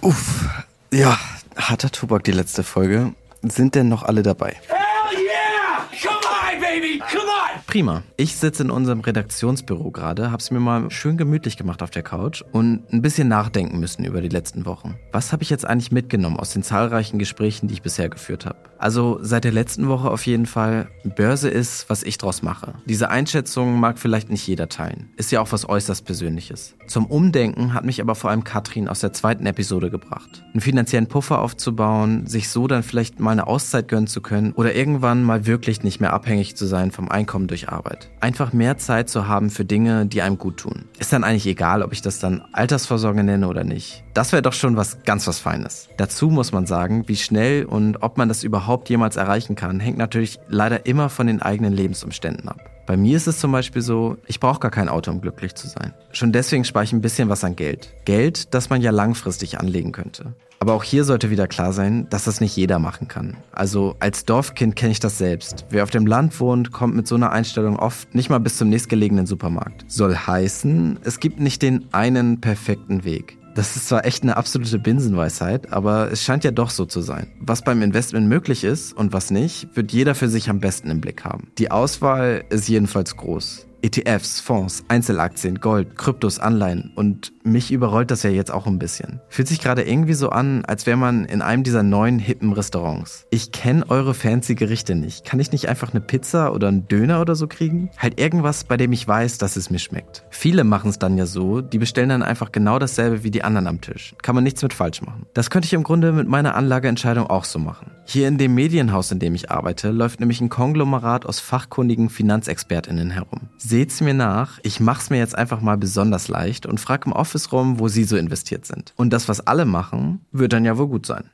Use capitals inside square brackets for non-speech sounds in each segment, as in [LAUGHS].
Uff, ja, harter Tobak die letzte Folge. Sind denn noch alle dabei? Hell yeah! Come on, baby! Come on! Prima. Ich sitze in unserem Redaktionsbüro gerade, hab's mir mal schön gemütlich gemacht auf der Couch und ein bisschen nachdenken müssen über die letzten Wochen. Was habe ich jetzt eigentlich mitgenommen aus den zahlreichen Gesprächen, die ich bisher geführt habe? Also seit der letzten Woche auf jeden Fall, Börse ist, was ich draus mache. Diese Einschätzung mag vielleicht nicht jeder teilen. Ist ja auch was äußerst Persönliches. Zum Umdenken hat mich aber vor allem Katrin aus der zweiten Episode gebracht. Einen finanziellen Puffer aufzubauen, sich so dann vielleicht mal eine Auszeit gönnen zu können oder irgendwann mal wirklich nicht mehr abhängig zu sein vom Einkommen durch Arbeit. Einfach mehr Zeit zu haben für Dinge, die einem gut tun. Ist dann eigentlich egal, ob ich das dann Altersvorsorge nenne oder nicht. Das wäre doch schon was ganz was Feines. Dazu muss man sagen, wie schnell und ob man das überhaupt jemals erreichen kann, hängt natürlich leider immer von den eigenen Lebensumständen ab. Bei mir ist es zum Beispiel so, ich brauche gar kein Auto, um glücklich zu sein. Schon deswegen spare ich ein bisschen was an Geld. Geld, das man ja langfristig anlegen könnte. Aber auch hier sollte wieder klar sein, dass das nicht jeder machen kann. Also als Dorfkind kenne ich das selbst. Wer auf dem Land wohnt, kommt mit so einer Einstellung oft nicht mal bis zum nächstgelegenen Supermarkt. Soll heißen, es gibt nicht den einen perfekten Weg. Das ist zwar echt eine absolute Binsenweisheit, aber es scheint ja doch so zu sein. Was beim Investment möglich ist und was nicht, wird jeder für sich am besten im Blick haben. Die Auswahl ist jedenfalls groß. ETFs, Fonds, Einzelaktien, Gold, Kryptos, Anleihen und mich überrollt das ja jetzt auch ein bisschen. Fühlt sich gerade irgendwie so an, als wäre man in einem dieser neuen hippen Restaurants. Ich kenne eure fancy Gerichte nicht. Kann ich nicht einfach eine Pizza oder einen Döner oder so kriegen? Halt irgendwas, bei dem ich weiß, dass es mir schmeckt. Viele machen es dann ja so, die bestellen dann einfach genau dasselbe wie die anderen am Tisch. Kann man nichts mit falsch machen. Das könnte ich im Grunde mit meiner Anlageentscheidung auch so machen. Hier in dem Medienhaus, in dem ich arbeite, läuft nämlich ein Konglomerat aus fachkundigen FinanzexpertInnen herum. Seht's mir nach, ich mach's mir jetzt einfach mal besonders leicht und frag im Office rum, wo sie so investiert sind. Und das, was alle machen, wird dann ja wohl gut sein.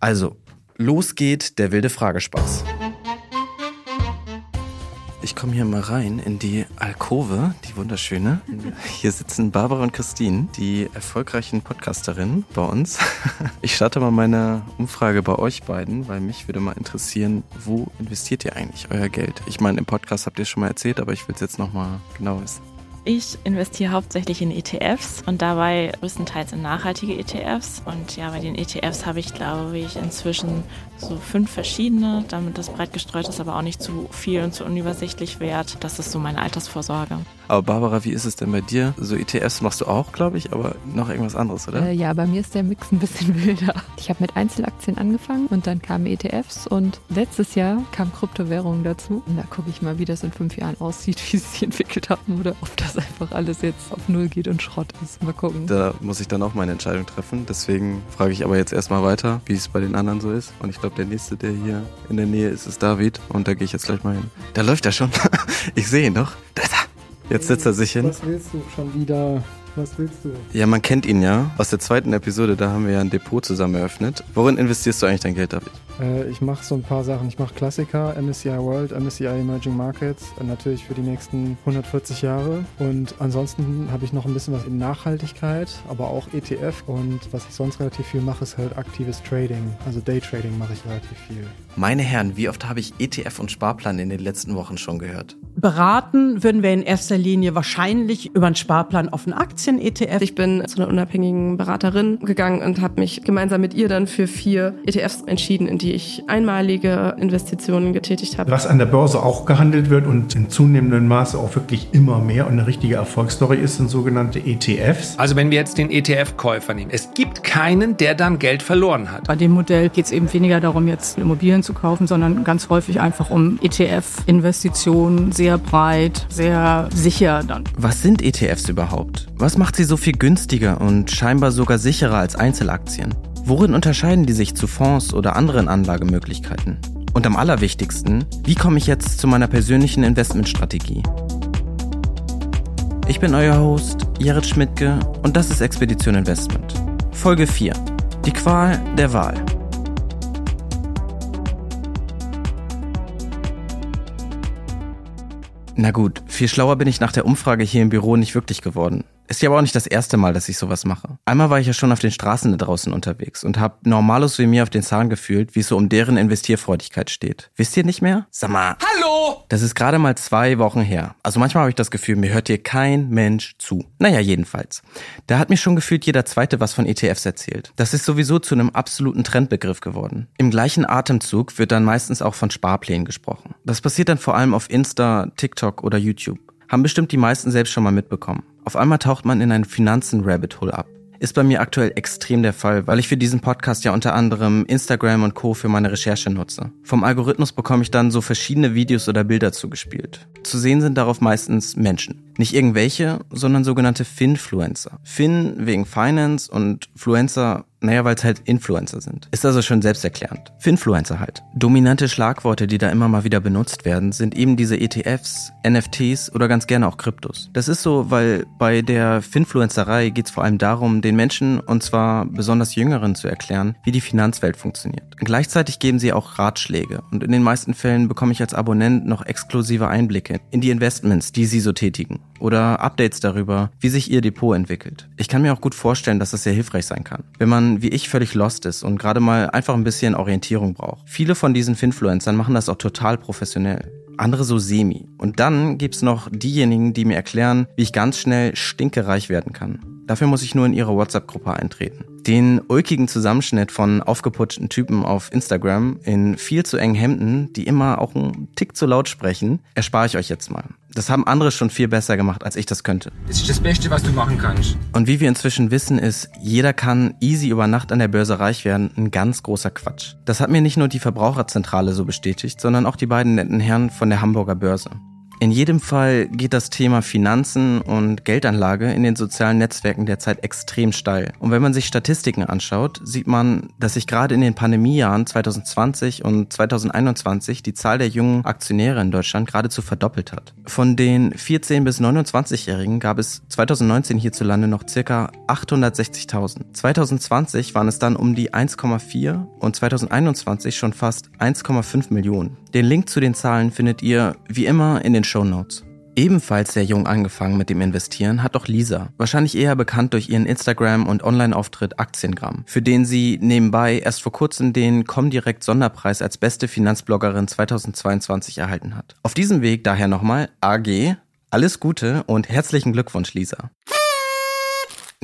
Also, los geht der wilde Fragespaß. Ich komme hier mal rein in die Alkove, die wunderschöne. Hier sitzen Barbara und Christine, die erfolgreichen Podcasterinnen bei uns. [LAUGHS] Ich starte mal meine Umfrage bei euch beiden, weil mich würde mal interessieren, wo investiert ihr eigentlich euer Geld? Ich meine, im Podcast habt ihr es schon mal erzählt, aber ich will es jetzt nochmal genau wissen. Ich investiere hauptsächlich in ETFs und dabei größtenteils in nachhaltige ETFs. Und ja, bei den ETFs habe ich, glaube ich, inzwischen so fünf verschiedene, damit das breit gestreut ist, aber auch nicht zu viel und zu unübersichtlich wert. Das ist so meine Altersvorsorge. Aber Barbara, wie ist es denn bei dir? So ETFs machst du auch, glaube ich, aber noch irgendwas anderes, oder? Äh, ja, bei mir ist der Mix ein bisschen [LAUGHS] wilder. Ich habe mit Einzelaktien angefangen und dann kamen ETFs und letztes Jahr kam Kryptowährungen dazu. Und da gucke ich mal, wie das in fünf Jahren aussieht, [LAUGHS] wie sie sich entwickelt haben oder ob das einfach alles jetzt auf Null geht und Schrott ist. Mal gucken. Da muss ich dann auch meine Entscheidung treffen. Deswegen frage ich aber jetzt erstmal weiter, wie es bei den anderen so ist. Und ich glaube, der nächste, der hier in der Nähe ist, ist David. Und da gehe ich jetzt gleich mal hin. Da läuft er schon. [LAUGHS] ich sehe ihn doch. Da ist er. Jetzt setzt er sich hin. Was willst du schon wieder? Was willst du? Ja, man kennt ihn ja. Aus der zweiten Episode, da haben wir ja ein Depot zusammen eröffnet. Worin investierst du eigentlich dein Geld, David? Äh, ich mache so ein paar Sachen. Ich mache Klassiker, MSCI World, MSCI Emerging Markets, äh, natürlich für die nächsten 140 Jahre. Und ansonsten habe ich noch ein bisschen was in Nachhaltigkeit, aber auch ETF. Und was ich sonst relativ viel mache, ist halt aktives Trading. Also Daytrading mache ich relativ viel. Meine Herren, wie oft habe ich ETF und Sparplan in den letzten Wochen schon gehört? Beraten würden wir in erster Linie wahrscheinlich über einen Sparplan auf einen Aktien-ETF. Ich bin zu einer unabhängigen Beraterin gegangen und habe mich gemeinsam mit ihr dann für vier ETFs entschieden, in die ich einmalige Investitionen getätigt habe. Was an der Börse auch gehandelt wird und in zunehmendem Maße auch wirklich immer mehr und eine richtige Erfolgsstory ist, sind sogenannte ETFs. Also wenn wir jetzt den ETF-Käufer nehmen, es gibt keinen, der dann Geld verloren hat. Bei dem Modell geht es eben weniger darum, jetzt Immobilien zu kaufen, sondern ganz häufig einfach um ETF-Investitionen, sehr breit, sehr sicher dann. Was sind ETFs überhaupt? Was macht sie so viel günstiger und scheinbar sogar sicherer als Einzelaktien? Worin unterscheiden die sich zu Fonds oder anderen Anlagemöglichkeiten? Und am allerwichtigsten, wie komme ich jetzt zu meiner persönlichen Investmentstrategie? Ich bin euer Host, Jared Schmidtke, und das ist Expedition Investment. Folge 4. Die Qual der Wahl. Na gut, viel schlauer bin ich nach der Umfrage hier im Büro nicht wirklich geworden. Ist ja aber auch nicht das erste Mal, dass ich sowas mache. Einmal war ich ja schon auf den Straßen da draußen unterwegs und habe Normalos wie mir auf den Zahn gefühlt, wie es so um deren Investierfreudigkeit steht. Wisst ihr nicht mehr? Sag mal. Hallo! Das ist gerade mal zwei Wochen her. Also manchmal habe ich das Gefühl, mir hört hier kein Mensch zu. Naja, jedenfalls. Da hat mir schon gefühlt jeder Zweite was von ETFs erzählt. Das ist sowieso zu einem absoluten Trendbegriff geworden. Im gleichen Atemzug wird dann meistens auch von Sparplänen gesprochen. Das passiert dann vor allem auf Insta, TikTok oder YouTube. Haben bestimmt die meisten selbst schon mal mitbekommen. Auf einmal taucht man in ein Finanzen-Rabbit-Hole ab. Ist bei mir aktuell extrem der Fall, weil ich für diesen Podcast ja unter anderem Instagram und Co. für meine Recherche nutze. Vom Algorithmus bekomme ich dann so verschiedene Videos oder Bilder zugespielt. Zu sehen sind darauf meistens Menschen. Nicht irgendwelche, sondern sogenannte Finfluencer. Fin wegen Finance und Fluencer naja, weil es halt Influencer sind. Ist also schon selbsterklärend. Finfluencer halt. Dominante Schlagworte, die da immer mal wieder benutzt werden, sind eben diese ETFs, NFTs oder ganz gerne auch Kryptos. Das ist so, weil bei der Finfluencerei geht es vor allem darum, den Menschen, und zwar besonders Jüngeren, zu erklären, wie die Finanzwelt funktioniert. Gleichzeitig geben sie auch Ratschläge und in den meisten Fällen bekomme ich als Abonnent noch exklusive Einblicke in die Investments, die sie so tätigen oder Updates darüber, wie sich ihr Depot entwickelt. Ich kann mir auch gut vorstellen, dass das sehr hilfreich sein kann, wenn man wie ich völlig lost ist und gerade mal einfach ein bisschen Orientierung braucht. Viele von diesen Finfluencern machen das auch total professionell andere so semi. Und dann gibt's noch diejenigen, die mir erklären, wie ich ganz schnell stinkereich werden kann. Dafür muss ich nur in ihre WhatsApp-Gruppe eintreten. Den ulkigen Zusammenschnitt von aufgeputschten Typen auf Instagram in viel zu engen Hemden, die immer auch einen Tick zu laut sprechen, erspare ich euch jetzt mal. Das haben andere schon viel besser gemacht, als ich das könnte. Das ist das Beste, was du machen kannst. Und wie wir inzwischen wissen, ist, jeder kann easy über Nacht an der Börse reich werden, ein ganz großer Quatsch. Das hat mir nicht nur die Verbraucherzentrale so bestätigt, sondern auch die beiden netten Herren von der Hamburger Börse. In jedem Fall geht das Thema Finanzen und Geldanlage in den sozialen Netzwerken derzeit extrem steil. Und wenn man sich Statistiken anschaut, sieht man, dass sich gerade in den Pandemiejahren 2020 und 2021 die Zahl der jungen Aktionäre in Deutschland geradezu verdoppelt hat. Von den 14 bis 29-Jährigen gab es 2019 hierzulande noch circa 860.000. 2020 waren es dann um die 1,4 und 2021 schon fast 1,5 Millionen. Den Link zu den Zahlen findet ihr wie immer in den Show Notes. Ebenfalls sehr jung angefangen mit dem Investieren hat auch Lisa, wahrscheinlich eher bekannt durch ihren Instagram- und Online-Auftritt Aktiengramm, für den sie nebenbei erst vor kurzem den Comdirect Sonderpreis als beste Finanzbloggerin 2022 erhalten hat. Auf diesem Weg daher nochmal AG, alles Gute und herzlichen Glückwunsch, Lisa.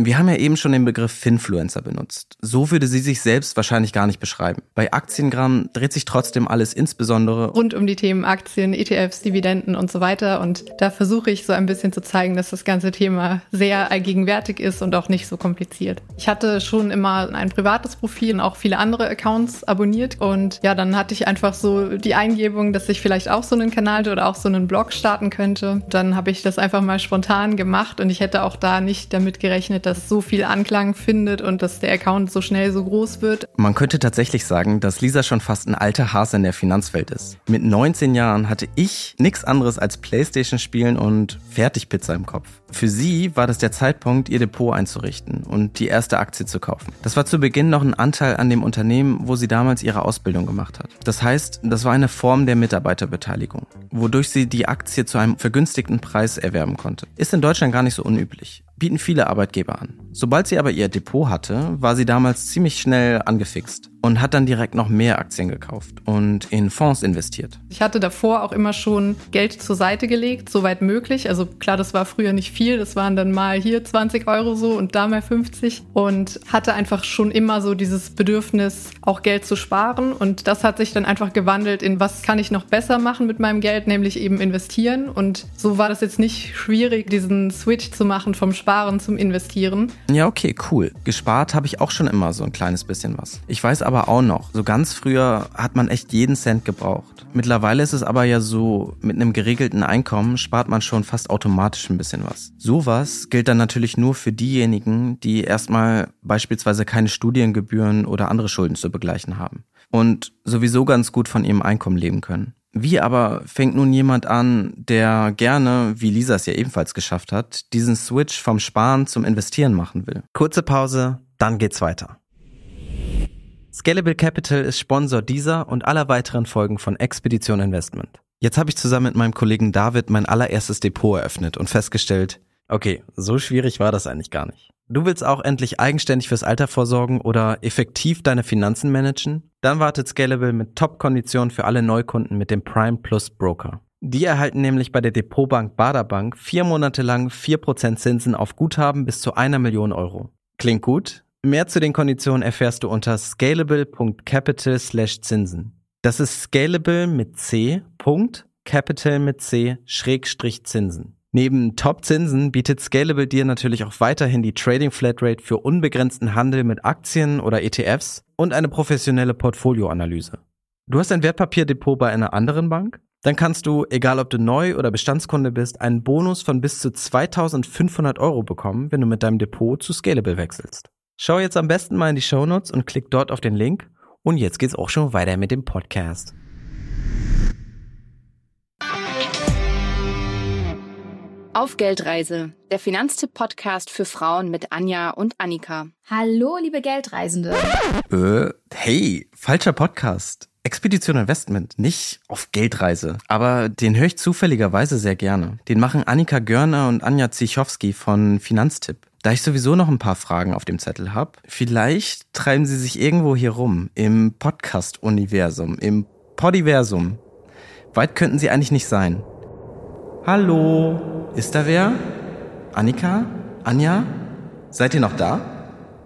Wir haben ja eben schon den Begriff Finfluencer benutzt. So würde sie sich selbst wahrscheinlich gar nicht beschreiben. Bei Aktiengramm dreht sich trotzdem alles insbesondere rund um die Themen Aktien, ETFs, Dividenden und so weiter. Und da versuche ich so ein bisschen zu zeigen, dass das ganze Thema sehr allgegenwärtig ist und auch nicht so kompliziert. Ich hatte schon immer ein privates Profil und auch viele andere Accounts abonniert. Und ja, dann hatte ich einfach so die Eingebung, dass ich vielleicht auch so einen Kanal oder auch so einen Blog starten könnte. Dann habe ich das einfach mal spontan gemacht und ich hätte auch da nicht damit gerechnet, dass so viel Anklang findet und dass der Account so schnell so groß wird. Man könnte tatsächlich sagen, dass Lisa schon fast ein alter Hase in der Finanzwelt ist. Mit 19 Jahren hatte ich nichts anderes als Playstation spielen und Fertigpizza im Kopf. Für sie war das der Zeitpunkt, ihr Depot einzurichten und die erste Aktie zu kaufen. Das war zu Beginn noch ein Anteil an dem Unternehmen, wo sie damals ihre Ausbildung gemacht hat. Das heißt, das war eine Form der Mitarbeiterbeteiligung, wodurch sie die Aktie zu einem vergünstigten Preis erwerben konnte. Ist in Deutschland gar nicht so unüblich bieten viele Arbeitgeber an. Sobald sie aber ihr Depot hatte, war sie damals ziemlich schnell angefixt und hat dann direkt noch mehr Aktien gekauft und in Fonds investiert. Ich hatte davor auch immer schon Geld zur Seite gelegt, soweit möglich. Also klar, das war früher nicht viel, das waren dann mal hier 20 Euro so und da mal 50 und hatte einfach schon immer so dieses Bedürfnis, auch Geld zu sparen und das hat sich dann einfach gewandelt in was kann ich noch besser machen mit meinem Geld, nämlich eben investieren und so war das jetzt nicht schwierig, diesen Switch zu machen vom Sparen zum Investieren. Ja, okay, cool. Gespart habe ich auch schon immer so ein kleines bisschen was. Ich weiß aber auch noch, so ganz früher hat man echt jeden Cent gebraucht. Mittlerweile ist es aber ja so, mit einem geregelten Einkommen spart man schon fast automatisch ein bisschen was. Sowas gilt dann natürlich nur für diejenigen, die erstmal beispielsweise keine Studiengebühren oder andere Schulden zu begleichen haben und sowieso ganz gut von ihrem Einkommen leben können. Wie aber fängt nun jemand an, der gerne, wie Lisa es ja ebenfalls geschafft hat, diesen Switch vom Sparen zum Investieren machen will? Kurze Pause, dann geht's weiter. Scalable Capital ist Sponsor dieser und aller weiteren Folgen von Expedition Investment. Jetzt habe ich zusammen mit meinem Kollegen David mein allererstes Depot eröffnet und festgestellt, Okay, so schwierig war das eigentlich gar nicht. Du willst auch endlich eigenständig fürs Alter vorsorgen oder effektiv deine Finanzen managen? Dann wartet Scalable mit Top-Konditionen für alle Neukunden mit dem Prime Plus Broker. Die erhalten nämlich bei der Depotbank Baderbank vier Monate lang 4% Zinsen auf Guthaben bis zu einer Million Euro. Klingt gut? Mehr zu den Konditionen erfährst du unter scalable.capital Zinsen. Das ist scalable mit C. Capital mit C Schrägstrich Zinsen. Neben Top-Zinsen bietet Scalable dir natürlich auch weiterhin die Trading Flatrate für unbegrenzten Handel mit Aktien oder ETFs und eine professionelle Portfolioanalyse. Du hast ein Wertpapierdepot bei einer anderen Bank? Dann kannst du, egal ob du neu oder Bestandskunde bist, einen Bonus von bis zu 2500 Euro bekommen, wenn du mit deinem Depot zu Scalable wechselst. Schau jetzt am besten mal in die Shownotes und klick dort auf den Link. Und jetzt geht's auch schon weiter mit dem Podcast. Auf Geldreise, der Finanztipp-Podcast für Frauen mit Anja und Annika. Hallo, liebe Geldreisende. Äh, hey, falscher Podcast. Expedition Investment, nicht auf Geldreise. Aber den höre ich zufälligerweise sehr gerne. Den machen Annika Görner und Anja Zichowski von Finanztipp. Da ich sowieso noch ein paar Fragen auf dem Zettel habe, vielleicht treiben sie sich irgendwo hier rum, im Podcast-Universum, im Podiversum. Weit könnten sie eigentlich nicht sein. Hallo, ist da wer? Annika? Anja? Seid ihr noch da?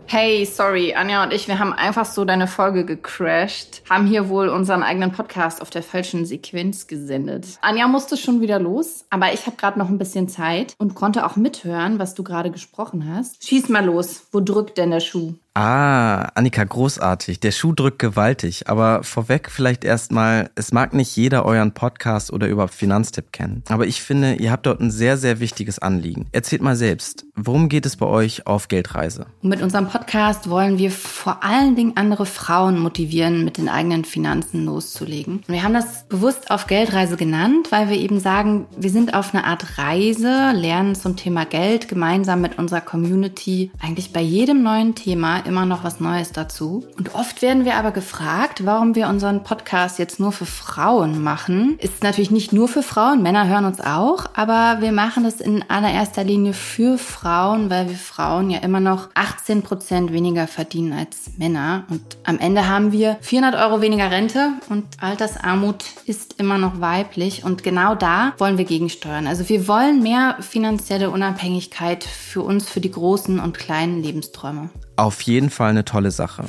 Hey, sorry, Anja und ich, wir haben einfach so deine Folge gecrashed, haben hier wohl unseren eigenen Podcast auf der falschen Sequenz gesendet. Anja musste schon wieder los, aber ich habe gerade noch ein bisschen Zeit und konnte auch mithören, was du gerade gesprochen hast. Schieß mal los, wo drückt denn der Schuh? Ah, Annika, großartig. Der Schuh drückt gewaltig. Aber vorweg vielleicht erstmal, es mag nicht jeder euren Podcast oder überhaupt Finanztipp kennen. Aber ich finde, ihr habt dort ein sehr, sehr wichtiges Anliegen. Erzählt mal selbst, worum geht es bei euch auf Geldreise? Mit unserem Podcast wollen wir vor allen Dingen andere Frauen motivieren, mit den eigenen Finanzen loszulegen. Und wir haben das bewusst auf Geldreise genannt, weil wir eben sagen, wir sind auf einer Art Reise, lernen zum Thema Geld gemeinsam mit unserer Community eigentlich bei jedem neuen Thema immer noch was Neues dazu. Und oft werden wir aber gefragt, warum wir unseren Podcast jetzt nur für Frauen machen. Ist natürlich nicht nur für Frauen, Männer hören uns auch, aber wir machen das in allererster Linie für Frauen, weil wir Frauen ja immer noch 18 Prozent weniger verdienen als Männer. Und am Ende haben wir 400 Euro weniger Rente und Altersarmut ist immer noch weiblich. Und genau da wollen wir gegensteuern. Also wir wollen mehr finanzielle Unabhängigkeit für uns, für die großen und kleinen Lebensträume. Auf jeden Fall eine tolle Sache.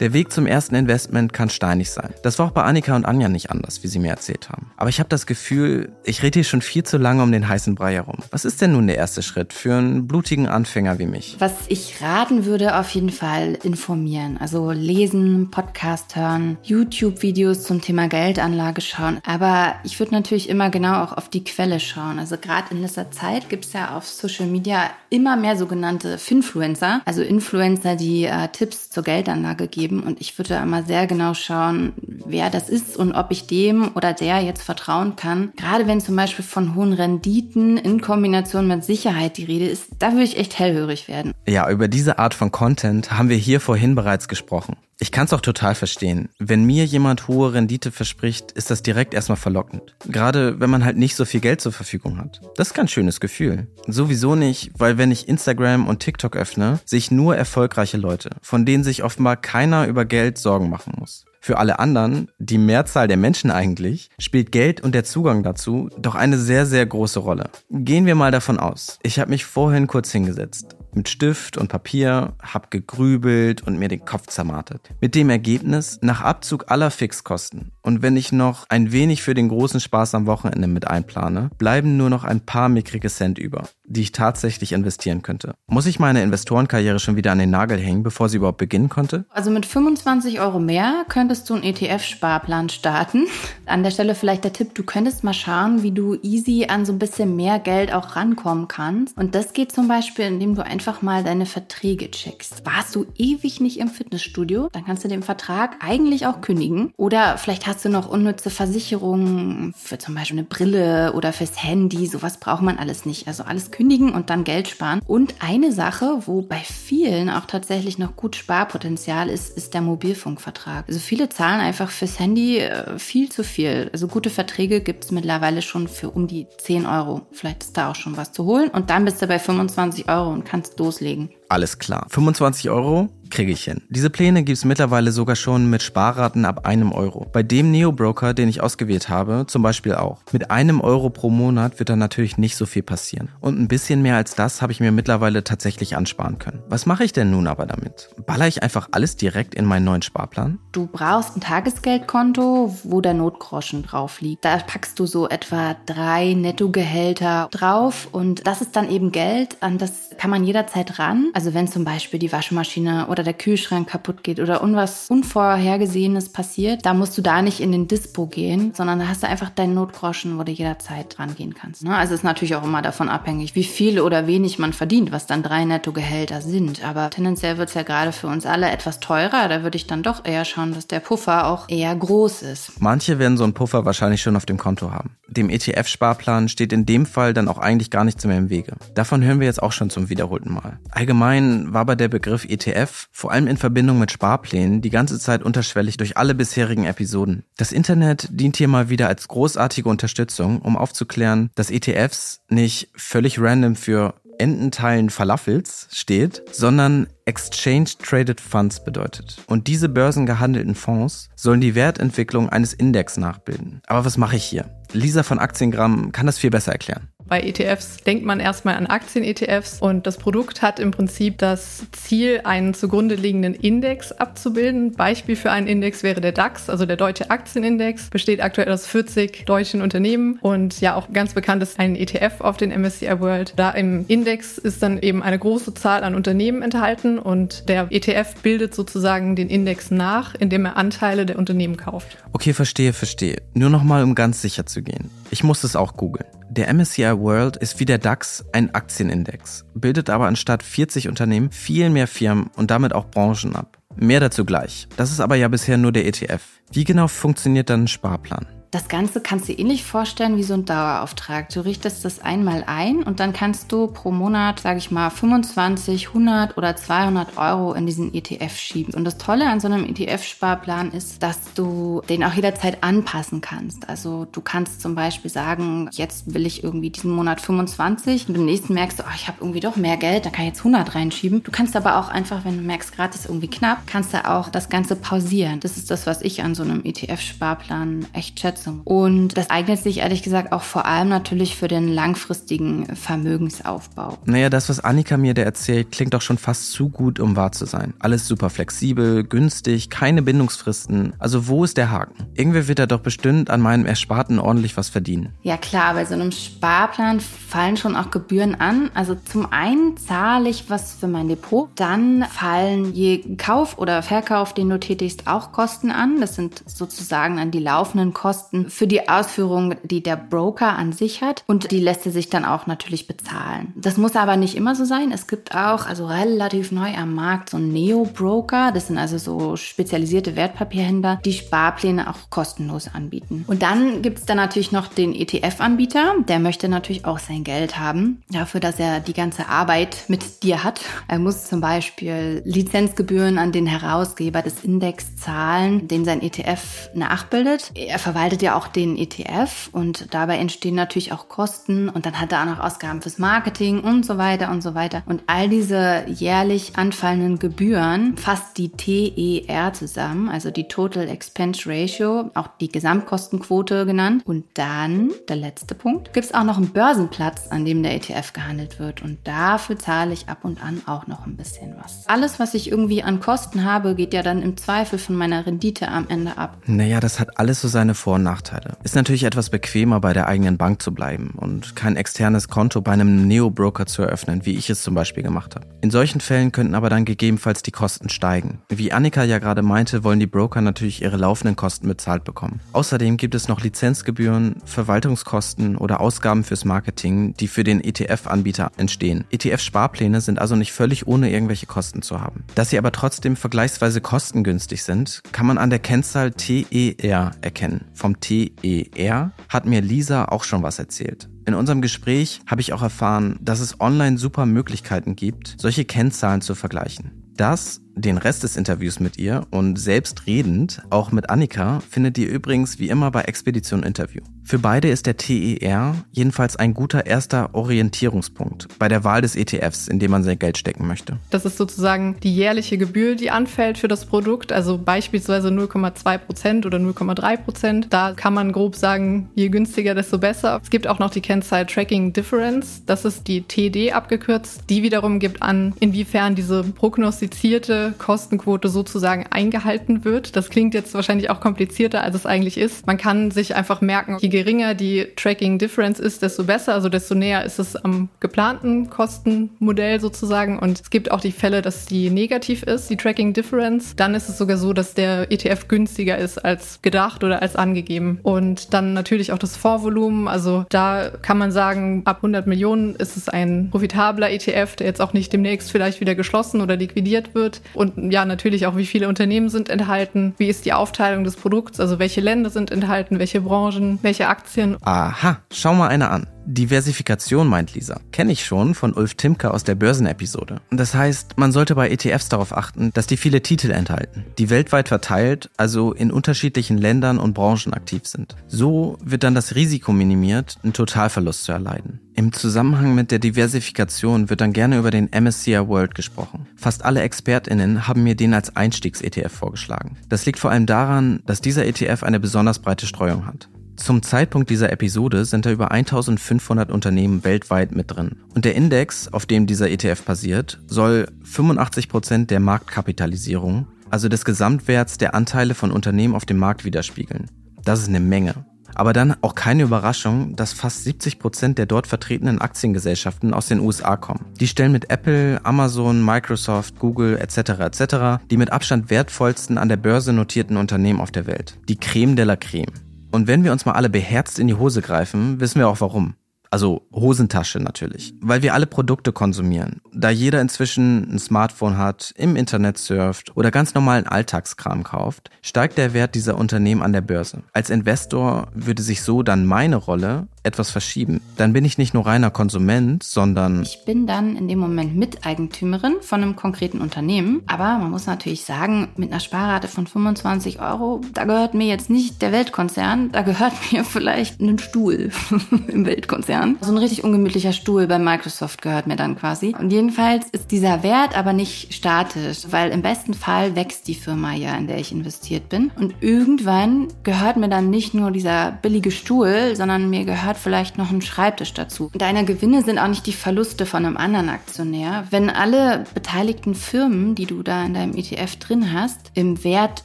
Der Weg zum ersten Investment kann steinig sein. Das war auch bei Annika und Anja nicht anders, wie sie mir erzählt haben. Aber ich habe das Gefühl, ich rede hier schon viel zu lange um den heißen Brei herum. Was ist denn nun der erste Schritt für einen blutigen Anfänger wie mich? Was ich raten würde, auf jeden Fall informieren. Also lesen, Podcast hören, YouTube-Videos zum Thema Geldanlage schauen. Aber ich würde natürlich immer genau auch auf die Quelle schauen. Also gerade in letzter Zeit gibt es ja auf Social Media immer mehr sogenannte Finfluencer. Also Influencer, die äh, Tipps zur Geldanlage geben geben und ich würde immer sehr genau schauen, wer das ist und ob ich dem oder der jetzt vertrauen kann. Gerade wenn zum Beispiel von hohen Renditen in Kombination mit Sicherheit die Rede ist, da würde ich echt hellhörig werden. Ja, über diese Art von Content haben wir hier vorhin bereits gesprochen. Ich kann es auch total verstehen. Wenn mir jemand hohe Rendite verspricht, ist das direkt erstmal verlockend. Gerade wenn man halt nicht so viel Geld zur Verfügung hat. Das ist kein schönes Gefühl. Sowieso nicht, weil wenn ich Instagram und TikTok öffne, sehe ich nur erfolgreiche Leute, von denen sich offenbar keiner über Geld Sorgen machen muss. Für alle anderen, die Mehrzahl der Menschen eigentlich, spielt Geld und der Zugang dazu doch eine sehr, sehr große Rolle. Gehen wir mal davon aus. Ich habe mich vorhin kurz hingesetzt mit Stift und Papier, hab gegrübelt und mir den Kopf zermartet. Mit dem Ergebnis, nach Abzug aller Fixkosten und wenn ich noch ein wenig für den großen Spaß am Wochenende mit einplane, bleiben nur noch ein paar mickrige Cent über, die ich tatsächlich investieren könnte. Muss ich meine Investorenkarriere schon wieder an den Nagel hängen, bevor sie überhaupt beginnen konnte? Also mit 25 Euro mehr könntest du einen ETF-Sparplan starten. An der Stelle vielleicht der Tipp, du könntest mal schauen, wie du easy an so ein bisschen mehr Geld auch rankommen kannst. Und das geht zum Beispiel, indem du einfach mal deine Verträge checkst. Warst du ewig nicht im Fitnessstudio, dann kannst du den Vertrag eigentlich auch kündigen. Oder vielleicht hast du noch unnütze Versicherungen für zum Beispiel eine Brille oder fürs Handy. Sowas braucht man alles nicht. Also alles kündigen und dann Geld sparen. Und eine Sache, wo bei vielen auch tatsächlich noch gut Sparpotenzial ist, ist der Mobilfunkvertrag. Also viele zahlen einfach fürs Handy äh, viel zu viel. Also gute Verträge gibt es mittlerweile schon für um die 10 Euro. Vielleicht ist da auch schon was zu holen. Und dann bist du bei 25 Euro und kannst loslegen. Alles klar. 25 Euro kriege ich hin. Diese Pläne gibt es mittlerweile sogar schon mit Sparraten ab einem Euro. Bei dem Neo-Broker, den ich ausgewählt habe, zum Beispiel auch. Mit einem Euro pro Monat wird dann natürlich nicht so viel passieren. Und ein bisschen mehr als das habe ich mir mittlerweile tatsächlich ansparen können. Was mache ich denn nun aber damit? Baller ich einfach alles direkt in meinen neuen Sparplan? Du brauchst ein Tagesgeldkonto, wo der Notgroschen drauf liegt. Da packst du so etwa drei Nettogehälter drauf und das ist dann eben Geld, an das kann man jederzeit ran. Also wenn zum Beispiel die Waschmaschine oder der Kühlschrank kaputt geht oder irgendwas Unvorhergesehenes passiert, da musst du da nicht in den Dispo gehen, sondern da hast du einfach deinen Notgroschen, wo du jederzeit rangehen kannst. Ne? Also ist natürlich auch immer davon abhängig, wie viel oder wenig man verdient, was dann drei Nettogehälter sind. Aber tendenziell wird es ja gerade für uns alle etwas teurer. Da würde ich dann doch eher schauen, dass der Puffer auch eher groß ist. Manche werden so einen Puffer wahrscheinlich schon auf dem Konto haben. Dem ETF-Sparplan steht in dem Fall dann auch eigentlich gar nichts mehr im Wege. Davon hören wir jetzt auch schon zum wiederholten Mal. Allgemein war aber der Begriff ETF vor allem in Verbindung mit Sparplänen die ganze Zeit unterschwellig durch alle bisherigen Episoden. Das Internet dient hier mal wieder als großartige Unterstützung, um aufzuklären, dass ETFs nicht völlig random für Ententeilen Falafels steht, sondern Exchange Traded Funds bedeutet. Und diese börsengehandelten Fonds sollen die Wertentwicklung eines Index nachbilden. Aber was mache ich hier? Lisa von Aktiengramm kann das viel besser erklären. Bei ETFs denkt man erstmal an Aktien-ETFs und das Produkt hat im Prinzip das Ziel, einen zugrunde liegenden Index abzubilden. Beispiel für einen Index wäre der DAX, also der Deutsche Aktienindex, besteht aktuell aus 40 deutschen Unternehmen und ja auch ganz bekannt ist ein ETF auf den MSCI World. Da im Index ist dann eben eine große Zahl an Unternehmen enthalten und der ETF bildet sozusagen den Index nach, indem er Anteile der Unternehmen kauft. Okay, verstehe, verstehe. Nur nochmal, um ganz sicher zu gehen. Ich muss es auch googeln. Der MSCI World ist wie der DAX ein Aktienindex, bildet aber anstatt 40 Unternehmen viel mehr Firmen und damit auch Branchen ab. Mehr dazu gleich. Das ist aber ja bisher nur der ETF. Wie genau funktioniert dann ein Sparplan? Das Ganze kannst du dir ähnlich vorstellen wie so ein Dauerauftrag. Du richtest das einmal ein und dann kannst du pro Monat, sage ich mal, 25, 100 oder 200 Euro in diesen ETF schieben. Und das Tolle an so einem ETF-Sparplan ist, dass du den auch jederzeit anpassen kannst. Also du kannst zum Beispiel sagen, jetzt will ich irgendwie diesen Monat 25 und im nächsten merkst du, oh, ich habe irgendwie doch mehr Geld, da kann ich jetzt 100 reinschieben. Du kannst aber auch einfach, wenn du merkst, gerade ist irgendwie knapp, kannst du auch das Ganze pausieren. Das ist das, was ich an so einem ETF-Sparplan echt schätze Umsetzung. Und das eignet sich ehrlich gesagt auch vor allem natürlich für den langfristigen Vermögensaufbau. Naja, das, was Annika mir da erzählt, klingt doch schon fast zu gut, um wahr zu sein. Alles super flexibel, günstig, keine Bindungsfristen. Also wo ist der Haken? Irgendwer wird da doch bestimmt an meinem Ersparten ordentlich was verdienen. Ja klar, bei so einem Sparplan fallen schon auch Gebühren an. Also zum einen zahle ich was für mein Depot, dann fallen je Kauf oder Verkauf, den du tätigst, auch Kosten an. Das sind sozusagen dann die laufenden Kosten Kosten für die Ausführung, die der Broker an sich hat und die lässt er sich dann auch natürlich bezahlen. Das muss aber nicht immer so sein. Es gibt auch, also relativ neu am Markt, so Neo-Broker. Das sind also so spezialisierte Wertpapierhändler, die Sparpläne auch kostenlos anbieten. Und dann gibt es dann natürlich noch den ETF-Anbieter. Der möchte natürlich auch sein Geld haben dafür, dass er die ganze Arbeit mit dir hat. Er muss zum Beispiel Lizenzgebühren an den Herausgeber des Index zahlen, den sein ETF nachbildet. Er verwaltet ja auch den ETF und dabei entstehen natürlich auch Kosten und dann hat er auch noch Ausgaben fürs Marketing und so weiter und so weiter. Und all diese jährlich anfallenden Gebühren fasst die TER zusammen, also die Total Expense Ratio, auch die Gesamtkostenquote genannt. Und dann, der letzte Punkt, gibt es auch noch einen Börsenplatz, an dem der ETF gehandelt wird. Und dafür zahle ich ab und an auch noch ein bisschen was. Alles, was ich irgendwie an Kosten habe, geht ja dann im Zweifel von meiner Rendite am Ende ab. Naja, das hat alles so seine Vor- und Nachteile. Ist natürlich etwas bequemer, bei der eigenen Bank zu bleiben und kein externes Konto bei einem Neo-Broker zu eröffnen, wie ich es zum Beispiel gemacht habe. In solchen Fällen könnten aber dann gegebenenfalls die Kosten steigen. Wie Annika ja gerade meinte, wollen die Broker natürlich ihre laufenden Kosten bezahlt bekommen. Außerdem gibt es noch Lizenzgebühren, Verwaltungskosten oder Ausgaben fürs Marketing, die für den ETF-Anbieter entstehen. ETF-Sparpläne sind also nicht völlig ohne irgendwelche Kosten zu haben. Dass sie aber trotzdem vergleichsweise kostengünstig sind, kann man an der Kennzahl TER erkennen. Vom TER hat mir Lisa auch schon was erzählt. In unserem Gespräch habe ich auch erfahren, dass es online super Möglichkeiten gibt, solche Kennzahlen zu vergleichen. Das Den Rest des Interviews mit ihr und selbstredend auch mit Annika findet ihr übrigens wie immer bei Expedition Interview. Für beide ist der TER jedenfalls ein guter erster Orientierungspunkt bei der Wahl des ETFs, in dem man sein Geld stecken möchte. Das ist sozusagen die jährliche Gebühr, die anfällt für das Produkt, also beispielsweise 0,2 Prozent oder 0,3 Prozent. Da kann man grob sagen, je günstiger, desto besser. Es gibt auch noch die Kennzahl Tracking Difference, das ist die TD abgekürzt. Die wiederum gibt an, inwiefern diese prognostizierte Kostenquote sozusagen eingehalten wird. Das klingt jetzt wahrscheinlich auch komplizierter, als es eigentlich ist. Man kann sich einfach merken, je geringer die Tracking Difference ist, desto besser, also desto näher ist es am geplanten Kostenmodell sozusagen. Und es gibt auch die Fälle, dass die negativ ist, die Tracking Difference. Dann ist es sogar so, dass der ETF günstiger ist als gedacht oder als angegeben. Und dann natürlich auch das Vorvolumen. Also da kann man sagen, ab 100 Millionen ist es ein profitabler ETF, der jetzt auch nicht demnächst vielleicht wieder geschlossen oder liquidiert wird. Und ja, natürlich auch, wie viele Unternehmen sind enthalten, wie ist die Aufteilung des Produkts, also welche Länder sind enthalten, welche Branchen, welche Aktien. Aha, schau mal eine an. Diversifikation meint Lisa. Kenne ich schon von Ulf Timke aus der Börsenepisode. Das heißt, man sollte bei ETFs darauf achten, dass die viele Titel enthalten, die weltweit verteilt, also in unterschiedlichen Ländern und Branchen aktiv sind. So wird dann das Risiko minimiert, einen Totalverlust zu erleiden. Im Zusammenhang mit der Diversifikation wird dann gerne über den MSCI World gesprochen. Fast alle ExpertInnen haben mir den als Einstiegs-ETF vorgeschlagen. Das liegt vor allem daran, dass dieser ETF eine besonders breite Streuung hat. Zum Zeitpunkt dieser Episode sind da über 1500 Unternehmen weltweit mit drin. Und der Index, auf dem dieser ETF basiert, soll 85 Prozent der Marktkapitalisierung, also des Gesamtwerts der Anteile von Unternehmen auf dem Markt widerspiegeln. Das ist eine Menge. Aber dann auch keine Überraschung, dass fast 70 Prozent der dort vertretenen Aktiengesellschaften aus den USA kommen. Die stellen mit Apple, Amazon, Microsoft, Google etc. etc. die mit Abstand wertvollsten an der Börse notierten Unternehmen auf der Welt. Die Creme de la Creme. Und wenn wir uns mal alle beherzt in die Hose greifen, wissen wir auch warum. Also Hosentasche natürlich, weil wir alle Produkte konsumieren. Da jeder inzwischen ein Smartphone hat, im Internet surft oder ganz normalen Alltagskram kauft, steigt der Wert dieser Unternehmen an der Börse. Als Investor würde sich so dann meine Rolle etwas verschieben. Dann bin ich nicht nur reiner Konsument, sondern ich bin dann in dem Moment Miteigentümerin von einem konkreten Unternehmen. Aber man muss natürlich sagen, mit einer Sparrate von 25 Euro, da gehört mir jetzt nicht der Weltkonzern, da gehört [LAUGHS] mir vielleicht ein Stuhl [LAUGHS] im Weltkonzern. Jahren. So ein richtig ungemütlicher Stuhl bei Microsoft gehört mir dann quasi. Und jedenfalls ist dieser Wert aber nicht statisch, weil im besten Fall wächst die Firma ja, in der ich investiert bin. Und irgendwann gehört mir dann nicht nur dieser billige Stuhl, sondern mir gehört vielleicht noch ein Schreibtisch dazu. Deine Gewinne sind auch nicht die Verluste von einem anderen Aktionär. Wenn alle beteiligten Firmen, die du da in deinem ETF drin hast, im Wert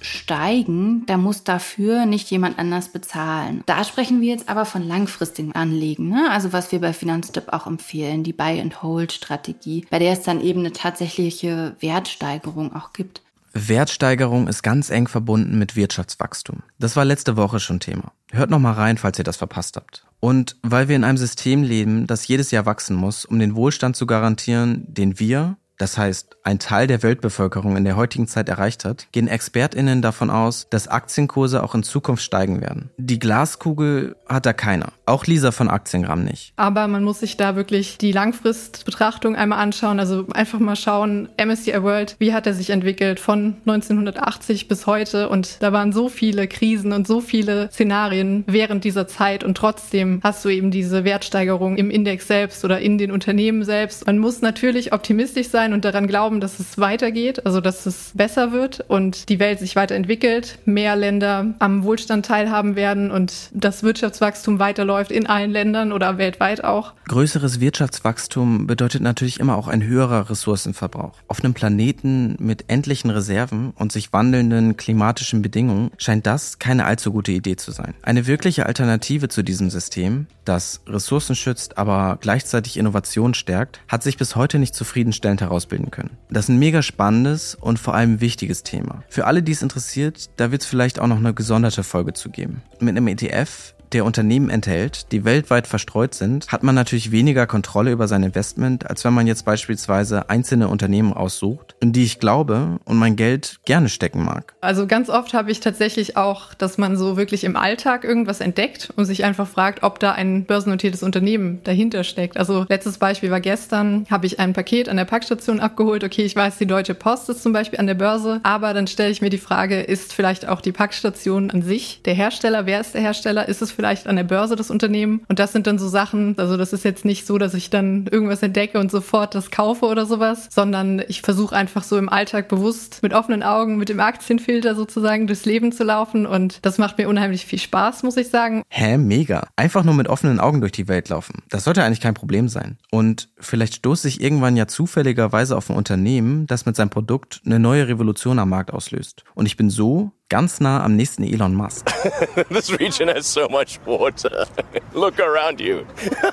steigen, dann muss dafür nicht jemand anders bezahlen. Da sprechen wir jetzt aber von langfristigen Anlegen. Ne? Also was wir bei Finanztipp auch empfehlen, die Buy-and-Hold-Strategie, bei der es dann eben eine tatsächliche Wertsteigerung auch gibt. Wertsteigerung ist ganz eng verbunden mit Wirtschaftswachstum. Das war letzte Woche schon Thema. Hört noch mal rein, falls ihr das verpasst habt. Und weil wir in einem System leben, das jedes Jahr wachsen muss, um den Wohlstand zu garantieren, den wir, das heißt ein Teil der Weltbevölkerung in der heutigen Zeit erreicht hat, gehen Expertinnen davon aus, dass Aktienkurse auch in Zukunft steigen werden. Die Glaskugel hat da keiner. Auch Lisa von Aktiengramm nicht. Aber man muss sich da wirklich die Langfristbetrachtung einmal anschauen. Also einfach mal schauen, MSCI World, wie hat er sich entwickelt von 1980 bis heute? Und da waren so viele Krisen und so viele Szenarien während dieser Zeit. Und trotzdem hast du eben diese Wertsteigerung im Index selbst oder in den Unternehmen selbst. Man muss natürlich optimistisch sein und daran glauben, dass es weitergeht, also dass es besser wird und die Welt sich weiterentwickelt, mehr Länder am Wohlstand teilhaben werden und das Wirtschaftswachstum weiterläuft läuft in allen Ländern oder weltweit auch. Größeres Wirtschaftswachstum bedeutet natürlich immer auch ein höherer Ressourcenverbrauch. Auf einem Planeten mit endlichen Reserven und sich wandelnden klimatischen Bedingungen scheint das keine allzu gute Idee zu sein. Eine wirkliche Alternative zu diesem System, das Ressourcen schützt, aber gleichzeitig Innovation stärkt, hat sich bis heute nicht zufriedenstellend herausbilden können. Das ist ein mega spannendes und vor allem wichtiges Thema. Für alle, die es interessiert, da wird es vielleicht auch noch eine gesonderte Folge zu geben. Mit einem ETF der Unternehmen enthält, die weltweit verstreut sind, hat man natürlich weniger Kontrolle über sein Investment, als wenn man jetzt beispielsweise einzelne Unternehmen aussucht, in die ich glaube und mein Geld gerne stecken mag. Also ganz oft habe ich tatsächlich auch, dass man so wirklich im Alltag irgendwas entdeckt und sich einfach fragt, ob da ein börsennotiertes Unternehmen dahinter steckt. Also letztes Beispiel war gestern, habe ich ein Paket an der Packstation abgeholt. Okay, ich weiß, die Deutsche Post ist zum Beispiel an der Börse, aber dann stelle ich mir die Frage, ist vielleicht auch die Packstation an sich der Hersteller? Wer ist der Hersteller? Ist es vielleicht an der Börse das Unternehmen? Und das sind dann so Sachen, also das ist jetzt nicht so, dass ich dann irgendwas entdecke und sofort das kaufe oder sowas, sondern ich versuche einfach so im Alltag bewusst mit offenen Augen, mit dem Aktienfilter sozusagen durchs Leben zu laufen und das macht mir unheimlich viel Spaß, muss ich sagen. Hä, mega. Einfach nur mit offenen Augen durch die Welt laufen. Das sollte eigentlich kein Problem sein. Und vielleicht stoße ich irgendwann ja zufälligerweise auf ein Unternehmen, das mit seinem Produkt eine neue Revolution am Markt auslöst. Und ich bin so ganz nah am nächsten Elon Musk. [LAUGHS] This region has so much water. [LAUGHS] Look around you.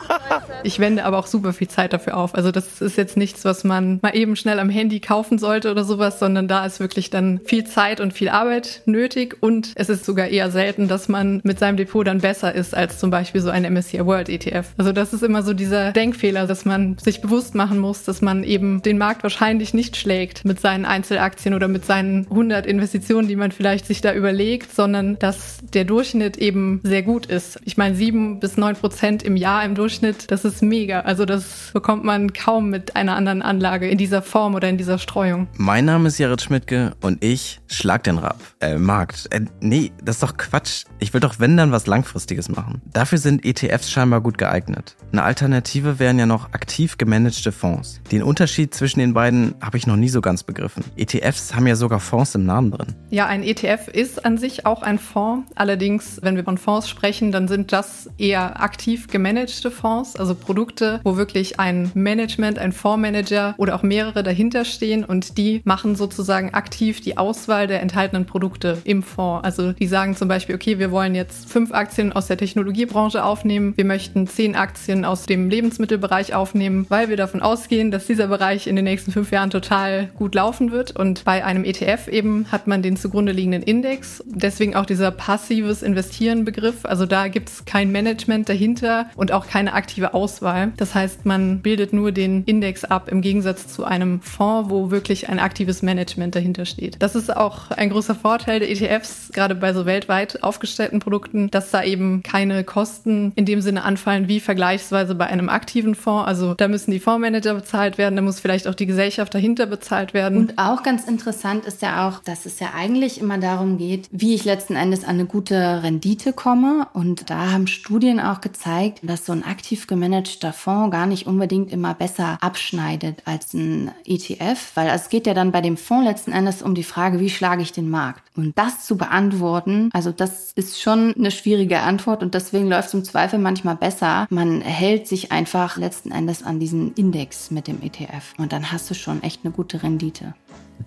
[LAUGHS] ich wende aber auch super viel Zeit dafür auf. Also das ist jetzt nichts, was man mal eben schnell am Handy kaufen sollte oder sowas, sondern da ist wirklich dann viel Zeit und viel Arbeit nötig und es ist sogar eher selten, dass man mit seinem Depot dann besser ist als zum Beispiel so ein MSCI World ETF. Also das ist immer so dieser Denkfehler, dass man sich bewusst machen muss, dass man eben den Markt wahrscheinlich nicht schlägt mit seinen Einzelaktien oder mit seinen 100 Investitionen, die man vielleicht sich da überlegt, sondern dass der Durchschnitt eben sehr gut ist. Ich meine, sieben bis neun Prozent im Jahr im Durchschnitt, das ist mega. Also das bekommt man kaum mit einer anderen Anlage in dieser Form oder in dieser Streuung. Mein Name ist Jared Schmidtke und ich schlag den Rab. Äh, Markt. Äh, nee, das ist doch Quatsch. Ich will doch, wenn dann, was Langfristiges machen. Dafür sind ETFs scheinbar gut geeignet. Eine Alternative wären ja noch aktiv gemanagte Fonds. Den Unterschied zwischen den beiden habe ich noch nie so ganz begriffen. ETFs haben ja sogar Fonds im Namen drin. Ja, ein ETF ist an sich auch ein Fonds. Allerdings, wenn wir von Fonds sprechen, dann sind das eher aktiv gemanagte Fonds, also Produkte, wo wirklich ein Management, ein Fondsmanager oder auch mehrere dahinter stehen und die machen sozusagen aktiv die Auswahl der enthaltenen Produkte im Fonds. Also die sagen zum Beispiel, okay, wir wollen jetzt fünf Aktien aus der Technologiebranche aufnehmen, wir möchten zehn Aktien aus dem Lebensmittelbereich aufnehmen, weil wir davon ausgehen, dass dieser Bereich in den nächsten fünf Jahren total gut laufen wird. Und bei einem ETF eben hat man den zugrunde liegenden Index. Deswegen auch dieser passives Investieren Begriff. Also da gibt es kein Management dahinter und auch keine aktive Auswahl. Das heißt, man bildet nur den Index ab im Gegensatz zu einem Fonds, wo wirklich ein aktives Management dahinter steht. Das ist auch ein großer Vorteil der ETFs, gerade bei so weltweit aufgestellten Produkten, dass da eben keine Kosten in dem Sinne anfallen wie vergleichsweise bei einem aktiven Fonds. Also da müssen die Fondsmanager bezahlt werden, da muss vielleicht auch die Gesellschaft dahinter bezahlt werden. Und auch ganz interessant ist ja auch, dass es ja eigentlich immer darum geht, wie ich letzten Endes an eine gute Rendite komme. Und da haben Studien auch gezeigt, dass so ein aktiv gemanagter Fonds gar nicht unbedingt immer besser abschneidet als ein ETF, weil es geht ja dann bei dem Fonds letzten Endes um die Frage, wie schlage ich den Markt? Und das zu beantworten, also das ist schon eine schwierige Antwort und deswegen läuft es im Zweifel manchmal besser. Man hält sich einfach letzten Endes an diesen Index mit dem ETF und dann hast du schon echt eine gute Rendite.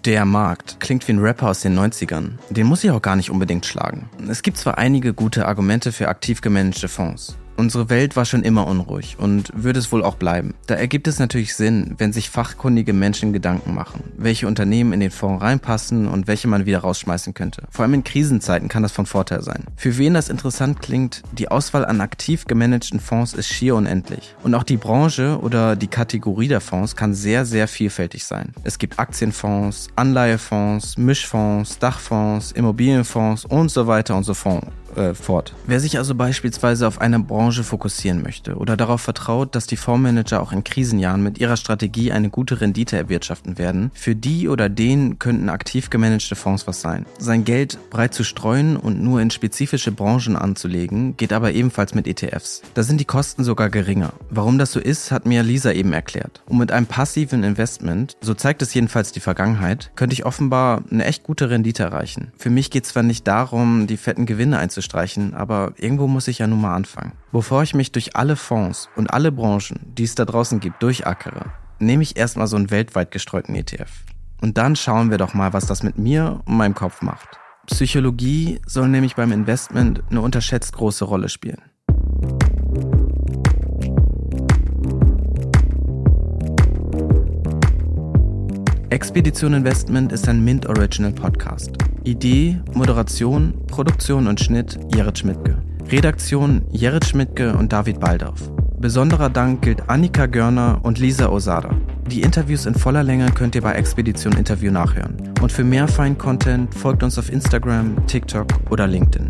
Der Markt klingt wie ein Rapper aus den 90ern. Den muss ich auch gar nicht unbedingt schlagen. Es gibt zwar einige gute Argumente für aktiv gemanagte Fonds. Unsere Welt war schon immer unruhig und würde es wohl auch bleiben. Da ergibt es natürlich Sinn, wenn sich fachkundige Menschen Gedanken machen, welche Unternehmen in den Fonds reinpassen und welche man wieder rausschmeißen könnte. Vor allem in Krisenzeiten kann das von Vorteil sein. Für wen das interessant klingt, die Auswahl an aktiv gemanagten Fonds ist schier unendlich. Und auch die Branche oder die Kategorie der Fonds kann sehr, sehr vielfältig sein. Es gibt Aktienfonds, Anleihefonds, Mischfonds, Dachfonds, Immobilienfonds und so weiter und so fort äh, fort. Wer sich also beispielsweise auf eine Branche fokussieren möchte oder darauf vertraut, dass die Fondsmanager auch in Krisenjahren mit ihrer Strategie eine gute Rendite erwirtschaften werden, für die oder den könnten aktiv gemanagte Fonds was sein. Sein Geld breit zu streuen und nur in spezifische Branchen anzulegen, geht aber ebenfalls mit ETFs. Da sind die Kosten sogar geringer. Warum das so ist, hat mir Lisa eben erklärt. Und mit einem passiven Investment, so zeigt es jedenfalls die Vergangenheit, könnte ich offenbar eine echt gute Rendite erreichen. Für mich geht es zwar nicht darum, die fetten Gewinne einzustellen, streichen, aber irgendwo muss ich ja nun mal anfangen. Bevor ich mich durch alle Fonds und alle Branchen, die es da draußen gibt, durchackere, nehme ich erstmal so einen weltweit gestreuten ETF. Und dann schauen wir doch mal, was das mit mir und meinem Kopf macht. Psychologie soll nämlich beim Investment eine unterschätzt große Rolle spielen. Expedition Investment ist ein Mint Original Podcast. Idee, Moderation, Produktion und Schnitt Jared Schmidtke. Redaktion Jerit Schmidtke und David Baldauf. Besonderer Dank gilt Annika Görner und Lisa Osada. Die Interviews in voller Länge könnt ihr bei Expedition Interview nachhören. Und für mehr Fein-Content folgt uns auf Instagram, TikTok oder LinkedIn.